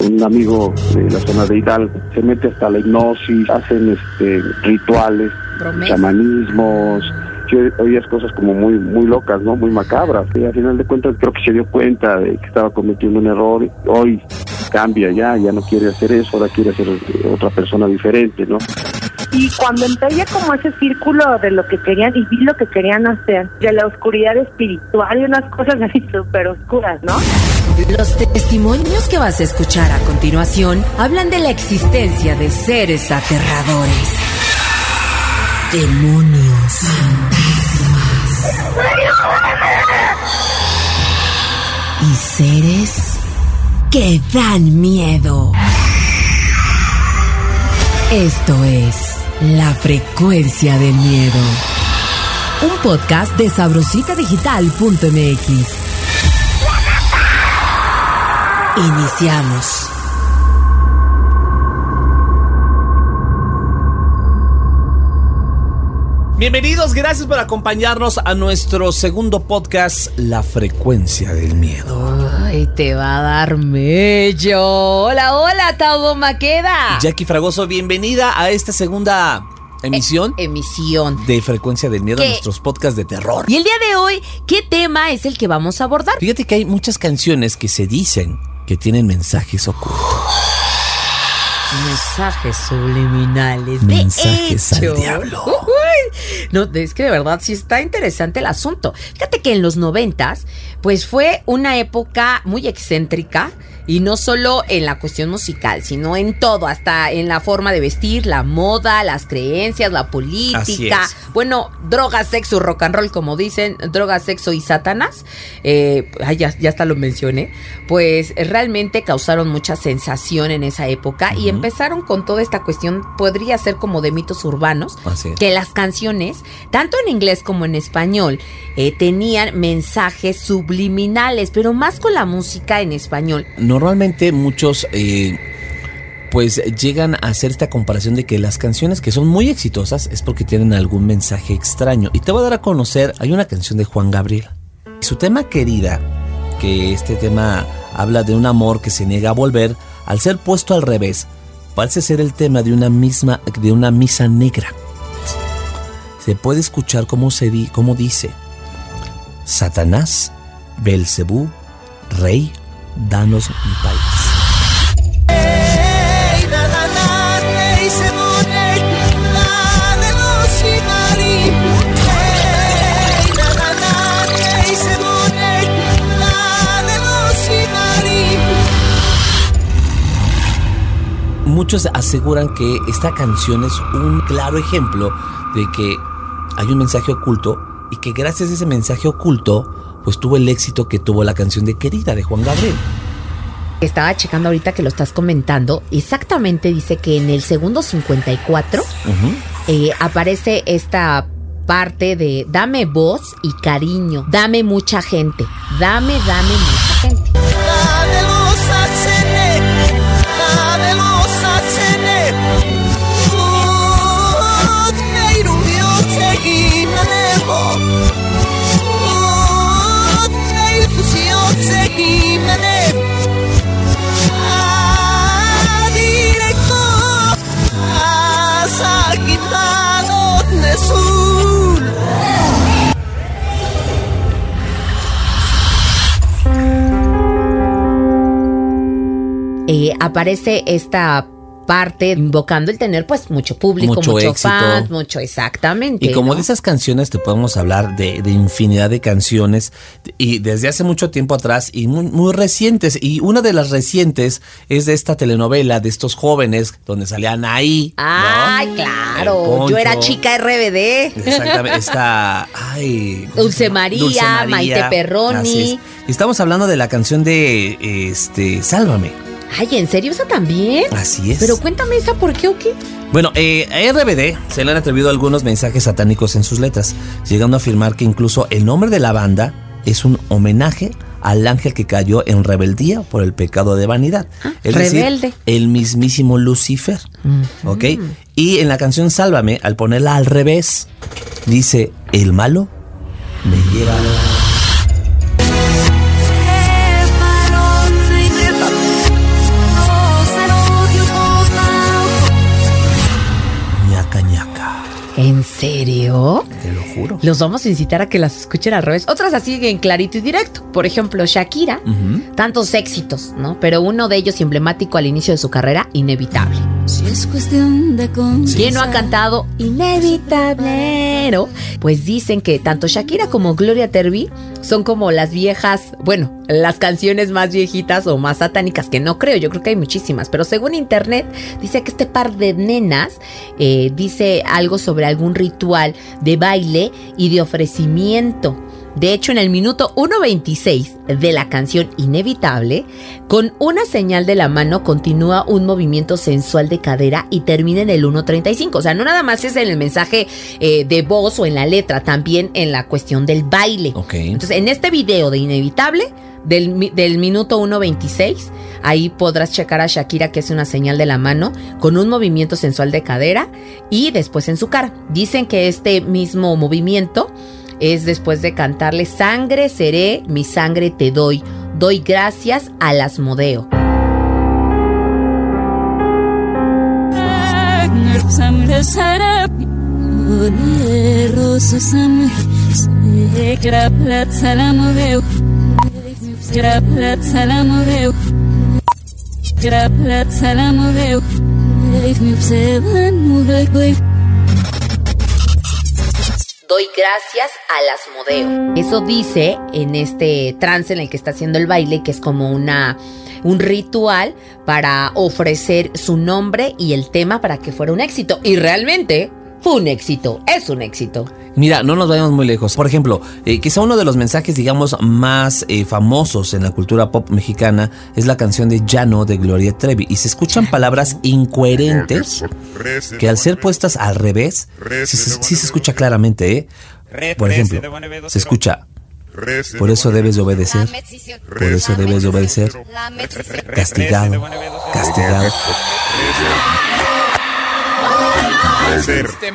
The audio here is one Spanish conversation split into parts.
un amigo de la zona de Hidalgo. Se mete hasta la hipnosis, hacen este rituales, chamanismos, oías cosas como muy muy locas, ¿no? Muy macabras. Y al final de cuentas creo que se dio cuenta de que estaba cometiendo un error. Hoy cambia ya, ya no quiere hacer eso, ahora quiere ser otra persona diferente, ¿no? Y cuando entré como ese círculo de lo que querían y vi lo que querían hacer, de la oscuridad espiritual y unas cosas así súper oscuras, ¿no? Los testimonios que vas a escuchar a continuación hablan de la existencia de seres aterradores. Demonios. Y seres que dan miedo. Esto es La Frecuencia del Miedo. Un podcast de sabrositadigital.mx. Iniciamos. Bienvenidos, gracias por acompañarnos a nuestro segundo podcast, La Frecuencia del Miedo. Ay, te va a dar mello. Hola, hola, Tabo Maqueda. Jackie Fragoso, bienvenida a esta segunda emisión. E- emisión. De Frecuencia del Miedo, nuestros podcasts de terror. Y el día de hoy, ¿qué tema es el que vamos a abordar? Fíjate que hay muchas canciones que se dicen que tienen mensajes ocultos. Mensajes subliminales. Mensajes al diablo. No, es que de verdad sí está interesante el asunto. Fíjate que en los noventas, pues fue una época muy excéntrica y no solo en la cuestión musical, sino en todo, hasta en la forma de vestir, la moda, las creencias, la política. Bueno, droga, sexo, rock and roll, como dicen, droga, sexo y satanás. Eh, ya, ya hasta lo mencioné. Pues realmente causaron mucha sensación en esa época y empezaron con toda esta cuestión, podría ser como de mitos urbanos, que las canciones, tanto en inglés como en español, eh, tenían mensajes subliminales, pero más con la música en español. Normalmente muchos... Eh, pues llegan a hacer esta comparación de que las canciones que son muy exitosas es porque tienen algún mensaje extraño. Y te voy a dar a conocer, hay una canción de Juan Gabriel. Su tema querida, que este tema habla de un amor que se niega a volver, al ser puesto al revés, parece ser el tema de una misma, de una misa negra. Se puede escuchar cómo, se di, cómo dice, Satanás, Belcebú, Rey, danos mi país. Muchos aseguran que esta canción es un claro ejemplo de que hay un mensaje oculto y que gracias a ese mensaje oculto pues tuvo el éxito que tuvo la canción de Querida de Juan Gabriel. Estaba checando ahorita que lo estás comentando. Exactamente dice que en el segundo 54 eh, aparece esta parte de dame voz y cariño, dame mucha gente, dame, dame mucha gente. Eh, aparece esta parte invocando el tener pues mucho público, mucho, mucho fans, mucho exactamente. Y como de esas canciones te podemos hablar de, de, infinidad de canciones y desde hace mucho tiempo atrás y muy, muy, recientes. Y una de las recientes es de esta telenovela de estos jóvenes donde salían ahí. Ay, ¿no? claro. Yo era chica RBD. Exactamente. Esta, ay, Dulce María, Dulce María, Maite Perroni. Y estamos hablando de la canción de este Sálvame. Ay, ¿en serio esa también? Así es. Pero cuéntame esa, ¿por qué o qué? Bueno, eh, a RBD se le han atrevido algunos mensajes satánicos en sus letras, llegando a afirmar que incluso el nombre de la banda es un homenaje al ángel que cayó en rebeldía por el pecado de vanidad. Ah, es rebelde. Decir, el mismísimo Lucifer. Uh -huh. ¿Ok? Y en la canción Sálvame, al ponerla al revés, dice, el malo me lleva serio? Te lo juro. Los vamos a incitar a que las escuchen al revés. Otras así en clarito y directo. Por ejemplo, Shakira, tantos éxitos, ¿no? Pero uno de ellos emblemático al inicio de su carrera, Inevitable. Si es cuestión de ¿Quién no ha cantado Inevitable? Pues dicen que tanto Shakira como Gloria Terbi son como las viejas, bueno, las canciones más viejitas o más satánicas, que no creo, yo creo que hay muchísimas, pero según internet dice que este par de nenas eh, dice algo sobre algún ritual de baile y de ofrecimiento. De hecho, en el minuto 1.26 de la canción Inevitable, con una señal de la mano continúa un movimiento sensual de cadera y termina en el 1.35. O sea, no nada más es en el mensaje eh, de voz o en la letra, también en la cuestión del baile. Entonces, en este video de Inevitable, del, del minuto 1.26, ahí podrás checar a Shakira que es una señal de la mano con un movimiento sensual de cadera y después en su cara. Dicen que este mismo movimiento es después de cantarle Sangre seré, mi sangre te doy. Doy gracias al Asmodeo. Doy gracias al Asmodeo. Eso dice en este trance en el que está haciendo el baile, que es como una un ritual para ofrecer su nombre y el tema para que fuera un éxito. Y realmente fue un éxito, es un éxito. Mira, no nos vayamos muy lejos. Por ejemplo, eh, quizá uno de los mensajes, digamos, más eh, famosos en la cultura pop mexicana es la canción de Llano de Gloria Trevi. Y se escuchan palabras incoherentes que al ser puestas al revés, sí, se escucha claramente, ¿eh? Por ejemplo, se escucha por eso debes de obedecer. Por eso debes de obedecer. Castigado. Castigado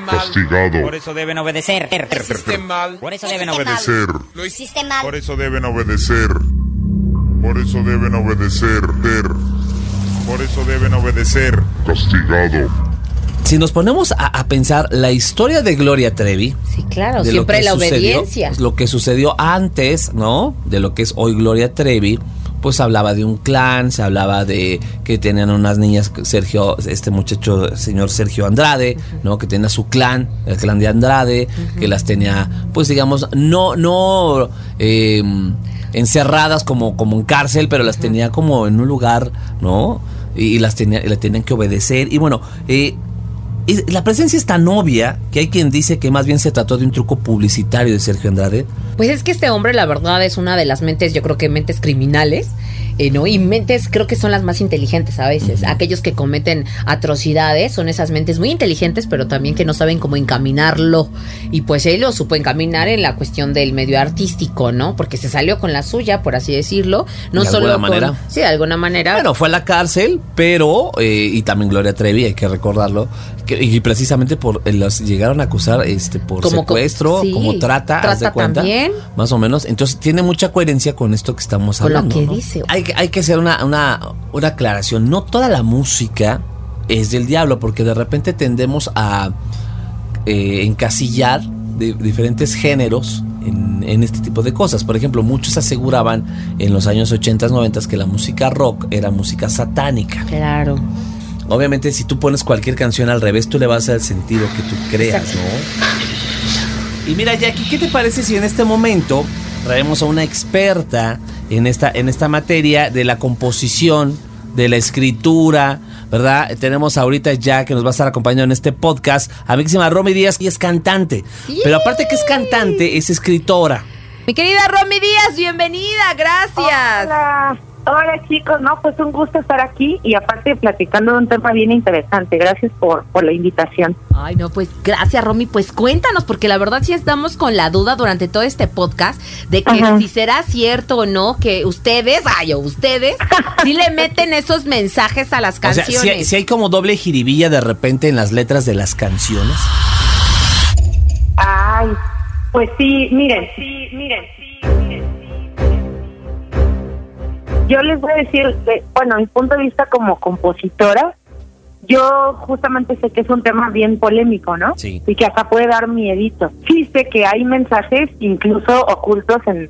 castigado. Por eso deben obedecer. mal. Por eso deben obedecer. Lo hiciste mal. Por eso deben obedecer. Por eso deben obedecer. Por eso deben obedecer. Castigado. Si nos ponemos a, pensar la historia de Gloria Trevi. Sí, claro, siempre la obediencia. Lo que sucedió antes, ¿no? De lo que es hoy Gloria Trevi pues hablaba de un clan, se hablaba de que tenían unas niñas, Sergio, este muchacho, señor Sergio Andrade, ¿no? Que tenía su clan, el clan de Andrade, que las tenía, pues digamos, no, no em, encerradas como, como en cárcel, pero las tenía como en un lugar, ¿no? Y, las tenía, le tenían que obedecer. Y bueno, eh, la presencia es tan obvia que hay quien dice que más bien se trató de un truco publicitario de Sergio Andrade. Pues es que este hombre, la verdad, es una de las mentes, yo creo que mentes criminales eh, ¿no? Y mentes creo que son las más inteligentes a veces. Aquellos que cometen atrocidades son esas mentes muy inteligentes, pero también que no saben cómo encaminarlo. Y pues él lo supo encaminar en la cuestión del medio artístico, ¿no? Porque se salió con la suya, por así decirlo. No de solo alguna manera. Sí, de alguna manera. Bueno, fue a la cárcel, pero, eh, y también Gloria Trevi, hay que recordarlo, y precisamente por eh, los llegaron a acusar este por secuestro, como trata, trata de cuenta, también. más o menos. Entonces tiene mucha coherencia con esto que estamos con hablando. Lo que dice. Hay, hay que hacer una, una, una aclaración. No toda la música es del diablo, porque de repente tendemos a eh, encasillar de diferentes géneros en, en, este tipo de cosas. Por ejemplo, muchos aseguraban en los años 80, 90 que la música rock era música satánica. Claro. Obviamente, si tú pones cualquier canción al revés, tú le vas a dar el sentido que tú creas, ¿no? Y mira, Jackie, ¿qué te parece si en este momento traemos a una experta en esta, en esta materia de la composición, de la escritura, ¿verdad? Tenemos ahorita ya que nos va a estar acompañando en este podcast a llama Romy Díaz y es cantante. Pero aparte que es cantante, es escritora. Mi querida Romy Díaz, bienvenida, gracias. Hola. Hola chicos, no, pues un gusto estar aquí y aparte platicando de un tema bien interesante. Gracias por, por la invitación. Ay, no, pues gracias Romy, pues cuéntanos, porque la verdad sí estamos con la duda durante todo este podcast de que si será cierto o no que ustedes, ay, o ustedes, sí le meten esos mensajes a las canciones. O sea, si hay, como doble jiribilla de repente en las letras de las canciones. Ay, pues sí, miren, sí, miren, sí, yo les voy a decir, bueno, mi punto de vista como compositora, yo justamente sé que es un tema bien polémico, ¿no? Sí. Y que hasta puede dar miedito. Sí sé que hay mensajes incluso ocultos en,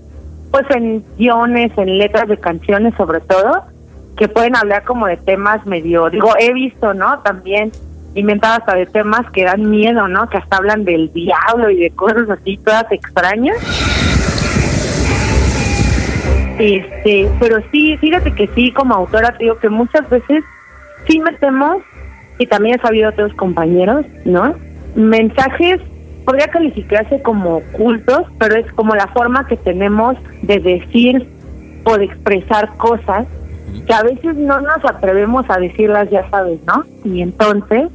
pues en guiones, en letras de canciones sobre todo, que pueden hablar como de temas medio, digo, he visto, ¿no? También inventado hasta de temas que dan miedo, ¿no? Que hasta hablan del diablo y de cosas así todas extrañas. Este, pero sí, fíjate que sí, como autora, te digo que muchas veces sí metemos, y también he sabido otros compañeros, ¿no? Mensajes podría calificarse como ocultos, pero es como la forma que tenemos de decir o de expresar cosas que a veces no nos atrevemos a decirlas, ya sabes, ¿no? Y entonces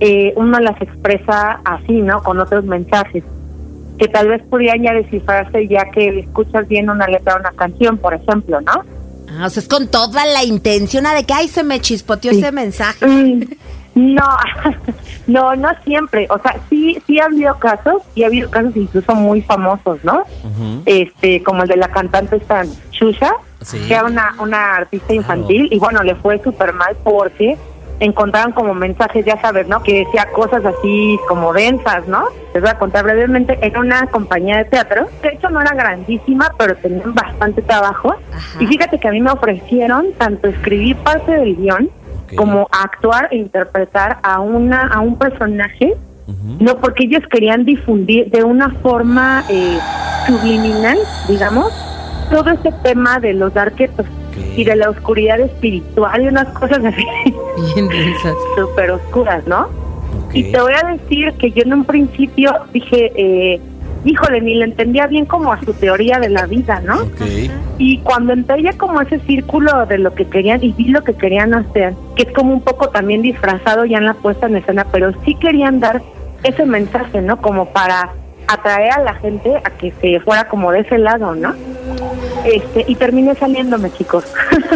eh, uno las expresa así, ¿no? Con otros mensajes que tal vez podrían ya descifrarse ya que escuchas bien una letra de una canción, por ejemplo, ¿no? Ah, o sea, es con toda la intención de que, ay, se me chispoteó ese mensaje. Mm, no, no, no siempre. O sea, sí, sí ha habido casos, y ha habido casos incluso muy famosos, ¿no? Este, como el de la cantante esta Shusha, que era una, una artista infantil, y bueno, le fue súper mal porque encontraron como mensajes, ya sabes, ¿no? Que decía cosas así como densas, ¿no? Les voy a contar brevemente, en una compañía de teatro, de hecho no era grandísima, pero tenían bastante trabajo. Y fíjate que a mí me ofrecieron tanto escribir parte del guion, como actuar e interpretar a una a un personaje no porque ellos querían difundir de una forma eh, subliminal digamos todo este tema de los arquetos y de la oscuridad espiritual y unas cosas así bien densas súper oscuras no y te voy a decir que yo en un principio dije eh, híjole, ni le entendía bien como a su teoría de la vida, ¿no? Y cuando entré ya como ese círculo de lo que querían y vi lo que querían hacer, que es como un poco también disfrazado ya en la puesta en escena, pero sí querían dar ese mensaje, ¿no? Como para atraer a la gente a que se fuera como de ese lado, ¿no? Este, y terminé saliéndome, chicos.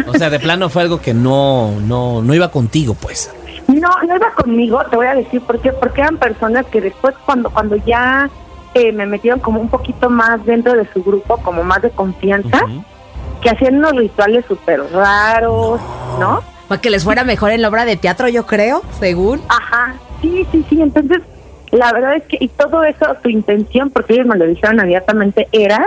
O sea, de plano fue algo que no, no, no iba contigo, pues. No, no iba conmigo, te voy a decir por qué, porque eran personas que después cuando, cuando ya me metieron como un poquito más dentro de su grupo, como más de confianza, que hacían unos rituales súper raros, ¿no? Para que les fuera mejor en la obra de teatro, yo creo, según. Ajá, sí, sí, sí. Entonces, la verdad es que, y todo eso, su intención, porque ellos me lo dijeron abiertamente, era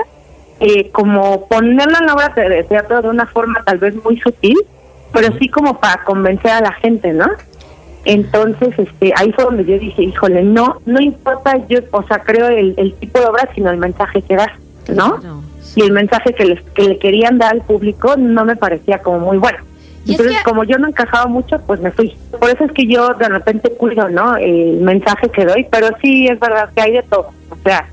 eh, como ponerlo en la obra de teatro de una forma tal vez muy sutil, pero sí como para convencer a la gente, ¿no? Entonces, este, ahí fue donde yo dije, híjole, no, no importa, yo, o sea, creo el, el tipo de obra, sino el mensaje que da, ¿no? Y el mensaje que, les, que le querían dar al público no me parecía como muy bueno. Entonces, como yo no encajaba mucho, pues me fui. Por eso es que yo de repente cuido, ¿no? El mensaje que doy, pero sí es verdad que hay de todo. O sea,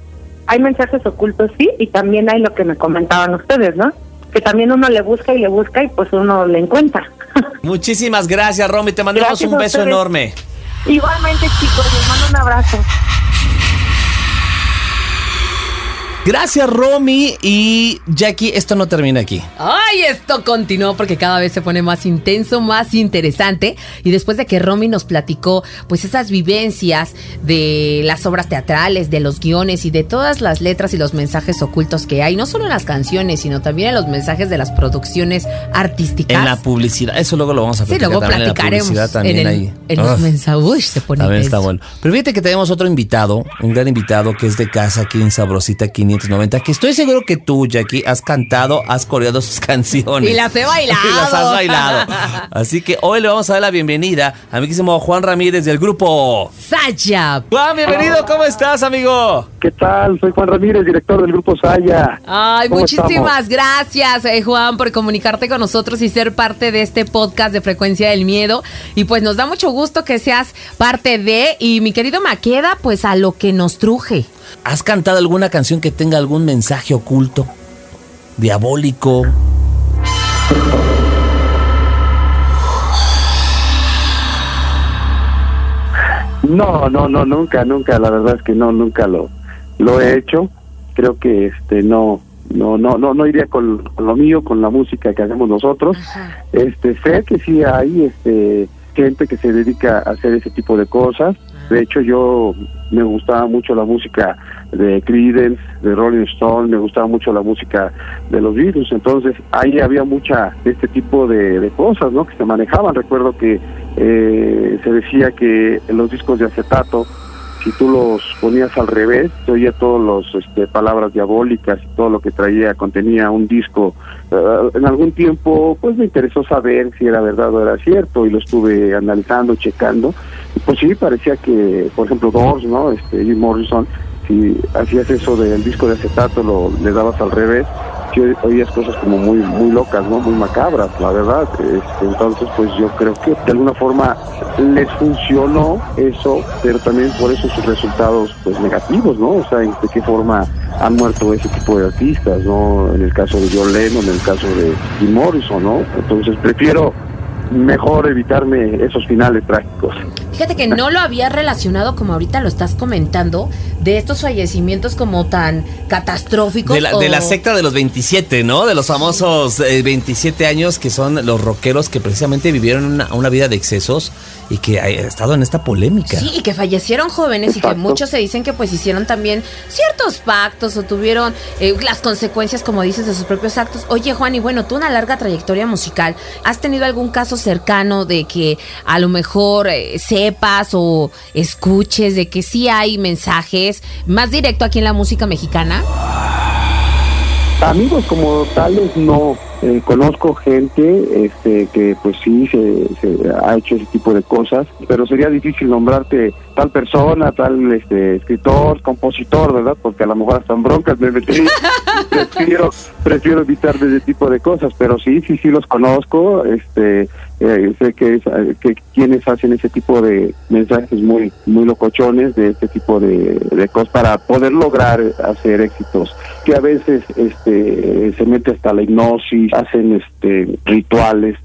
hay mensajes ocultos, sí, y también hay lo que me comentaban ustedes, ¿no? Que también uno le busca y le busca y pues uno le encuentra. Muchísimas gracias, Romy. Te mandamos un beso enorme. Igualmente, chicos, les mando un abrazo. Gracias, Romy. Y Jackie, esto no termina aquí. Ay, esto continuó porque cada vez se pone más intenso, más interesante. Y después de que Romy nos platicó, pues esas vivencias de las obras teatrales, de los guiones y de todas las letras y los mensajes ocultos que hay, no solo en las canciones, sino también en los mensajes de las producciones artísticas. En la publicidad, eso luego lo vamos a platicar. Sí, luego platicaremos. En, la también en, ahí. en los mensajes se pone También está bueno. Pero fíjate que tenemos otro invitado, un gran invitado que es de casa aquí en Sabrosita 500 que estoy seguro que tú, Jackie, has cantado, has coreado sus canciones. Y las he bailado. y las has bailado. Así que hoy le vamos a dar la bienvenida a mi quísimo Juan Ramírez del grupo Saya. Juan, bienvenido, ¿cómo estás, amigo? ¿Qué tal? Soy Juan Ramírez, director del grupo Saya. Ay, muchísimas gracias, eh, Juan, por comunicarte con nosotros y ser parte de este podcast de Frecuencia del Miedo. Y pues nos da mucho gusto que seas parte de, y mi querido Maqueda, pues a lo que nos truje. ¿Has cantado alguna canción que tenga algún mensaje oculto? Diabólico. No, no, no, nunca, nunca, la verdad es que no, nunca lo, lo he hecho. Creo que este no, no, no, no, no iría con, lo mío, con la música que hacemos nosotros. Este, sé que sí hay este gente que se dedica a hacer ese tipo de cosas. De hecho, yo me gustaba mucho la música de Creedence, de Rolling Stone, me gustaba mucho la música de los Beatles, entonces ahí había mucha este tipo de, cosas, ¿no? Que se manejaban. Recuerdo que eh, se decía que los discos de acetato si tú los ponías al revés, se oía todas las este, palabras diabólicas y todo lo que traía, contenía un disco. Eh, en algún tiempo, pues me interesó saber si era verdad o era cierto y lo estuve analizando, checando. Pues sí, parecía que, por ejemplo, Doors, ¿no? Este, Jim Morrison, si hacías eso del disco de acetato, lo le dabas al revés, oías cosas como muy muy locas, ¿no? Muy macabras, la verdad. Este, entonces, pues yo creo que de alguna forma les funcionó eso, pero también por eso sus resultados pues negativos, ¿no? O sea, de qué forma han muerto ese tipo de artistas, ¿no? En el caso de John Lennon, en el caso de Jim Morrison, ¿no? Entonces prefiero mejor evitarme esos finales trágicos. Fíjate que no lo había relacionado como ahorita lo estás comentando, de estos fallecimientos como tan catastróficos. De la, secta de los 27, ¿no? De los famosos 27 eh, años que son los rockeros que precisamente vivieron una, una vida de excesos y que ha estado en esta polémica. Sí, y que fallecieron jóvenes y que muchos se dicen que pues hicieron también ciertos pactos o tuvieron eh, las consecuencias, como dices, de sus propios actos. Oye, Juan, y bueno, tú una larga trayectoria musical, ¿has tenido algún caso cercano de que a lo mejor eh, sepas o escuches de que sí hay mensajes más directo aquí en la música mexicana? Amigos como tales no, eh, conozco gente este, que pues sí se, ha hecho ese tipo de cosas, pero sería difícil nombrarte tal persona, tal este, escritor, compositor, ¿verdad? Porque a lo mejor hasta en broncas me metería. prefiero, prefiero evitar ese tipo de cosas, pero sí, sí, sí los conozco, este, eh, sé que, que quienes hacen ese tipo de mensajes muy, muy locochones, de este tipo de, de cosas para poder lograr hacer éxitos, que a veces este, se mete hasta la hipnosis, hacen este rituales,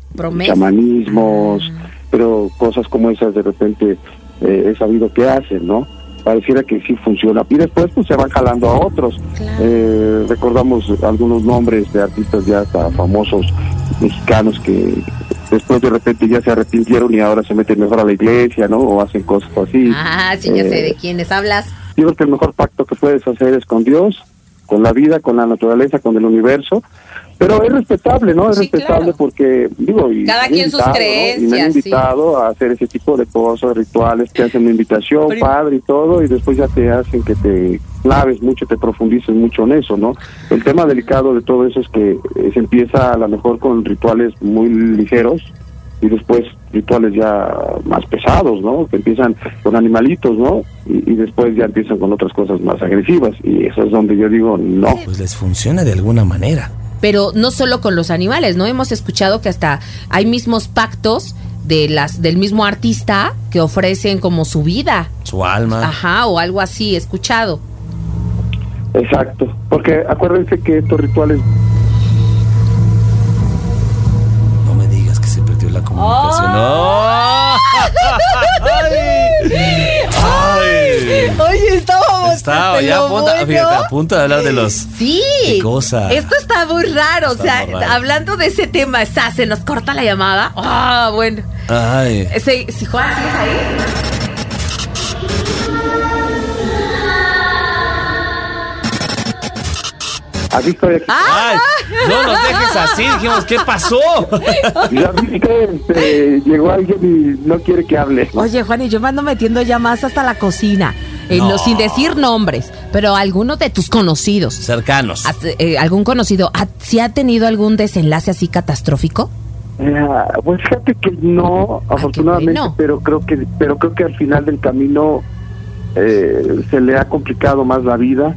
chamanismos, ah. pero cosas como esas de repente eh, he sabido que hacen, ¿no? Pareciera que sí funciona. Y después pues se van jalando a otros. Eh, recordamos algunos nombres de artistas ya hasta famosos mexicanos que después de repente ya se arrepintieron y ahora se meten mejor a la iglesia, ¿no? O hacen cosas así. Ah, sí, ya sé de eh, quiénes hablas. Yo creo que el mejor pacto que puedes hacer es con Dios, con la vida, con la naturaleza, con el universo, pero es respetable, ¿no? Es respetable porque, digo, y cada quien sus creencias. Y me han invitado a hacer ese tipo de cosas, rituales, te hacen una invitación, padre y todo, y después ya te hacen que te claves mucho, te profundices mucho en eso, ¿no? El tema delicado de todo eso es que eh, se empieza a lo mejor con rituales muy ligeros y después rituales ya más pesados, ¿no? Que empiezan con animalitos, ¿no? Y, y, después ya empiezan con otras cosas más agresivas y eso es donde yo digo, no. Pues les funciona de alguna manera pero no solo con los animales, ¿no? Hemos escuchado que hasta hay mismos pactos de las del mismo artista que ofrecen como su vida, su alma. Ajá, o algo así, escuchado. Exacto, porque acuérdense que estos rituales No me digas que se perdió la comunicación. ¡Oh! Oye, estábamos. Estaba ya a punto, a punto de hablar de los. Sí. cosa. Esto está muy raro. o sea, hablando de ese tema, está, se nos corta la llamada. Ah, bueno. Ay. Si Juan, ¿sigues ahí? Aquí estoy aquí. ¡Ay! No nos dejes así, dijimos, ¿qué pasó? Ya vi que este, llegó alguien y no quiere que hable. Oye, Juan, y yo me ando metiendo ya más hasta la cocina. Eh, sin decir nombres, pero alguno de tus conocidos. Cercanos. Eh, ¿Algún conocido? ¿Si ha tenido algún desenlace así catastrófico? Eh, pues fíjate que no, ah, afortunadamente, pero creo que pero creo que al final del camino se le ha complicado más la vida.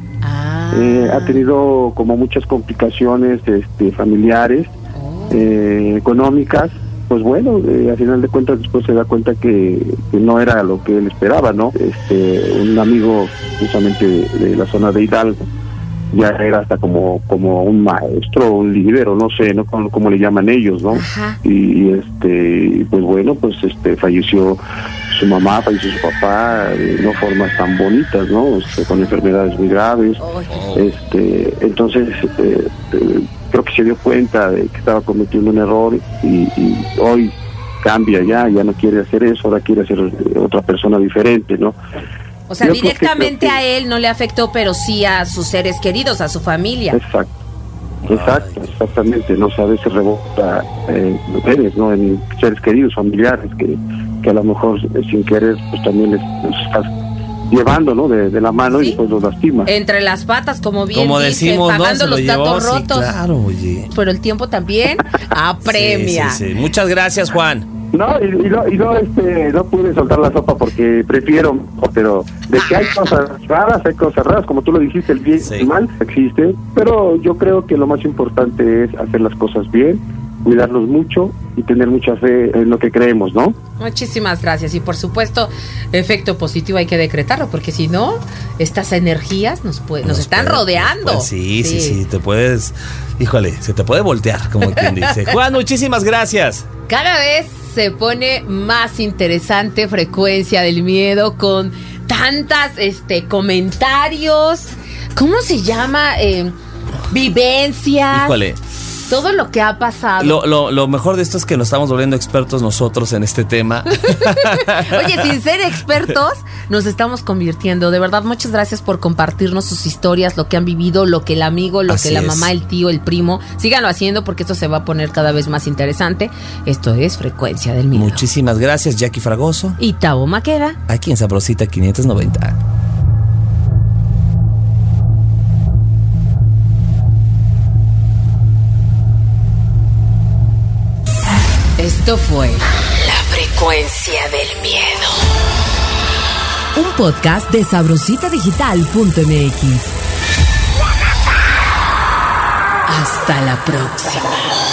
Eh, ha tenido como muchas complicaciones este, familiares, oh. eh, económicas. Pues bueno, eh, al final de cuentas después se da cuenta que, no era lo que él esperaba, ¿no? Este, un amigo justamente de, la zona de Hidalgo, ya era hasta como como un maestro, un líder o no sé, no como, le llaman ellos, ¿no? Y, este pues bueno, pues este falleció su mamá, falleció su papá, de no formas tan bonitas, ¿no? Este, con enfermedades muy graves. Este, entonces eh, eh, creo que se dio cuenta de que estaba cometiendo un error y, y hoy cambia ya, ya no quiere hacer eso, ahora quiere otro otra persona diferente, ¿no? O sea, directamente a él no le afectó, pero sí a sus seres queridos, a su familia. Exacto. Exacto, exactamente, no sé, a veces rebota eh, mujeres, ¿no? En seres queridos, familiares, que, que a lo mejor eh, sin querer, pues también les, estás llevando, ¿no? De, la mano y pues los lastima. Entre las patas, como bien como decimos, pagando los datos rotos. claro, oye. Pero el tiempo también apremia. Sí, sí, Muchas gracias, Juan. No, y, no, y no, este, no pude soltar la sopa porque prefiero, pero de que hay cosas raras, hay cosas raras, como tú lo dijiste, el bien y el mal existe, pero yo creo que lo más importante es hacer las cosas bien, cuidarnos mucho y tener mucha fe en lo que creemos, ¿no? Muchísimas gracias y por supuesto, efecto positivo hay que decretarlo porque si no, estas energías nos, nos, están rodeando. sí, sí, sí, te puedes, híjole, se te puede voltear, como quien dice. Juan, muchísimas gracias. Cada vez se pone más interesante frecuencia del miedo con tantas este comentarios. ¿Cómo se llama? Eh, vivencias. Híjole todo lo que ha pasado. Lo, lo, mejor de esto es que nos estamos volviendo expertos nosotros en este tema. Oye, sin ser expertos, nos estamos convirtiendo. De verdad, muchas gracias por compartirnos sus historias, lo que han vivido, lo que el amigo, lo que la mamá, el tío, el primo. Síganlo haciendo porque esto se va a poner cada vez más interesante. Esto es Frecuencia del Miedo. Muchísimas gracias, Jackie Fragoso. Y Tabo Maqueda. Aquí en Sabrosita 590. Esto fue La Frecuencia del Miedo. Un podcast de sabrositadigital.mx. Hasta la próxima.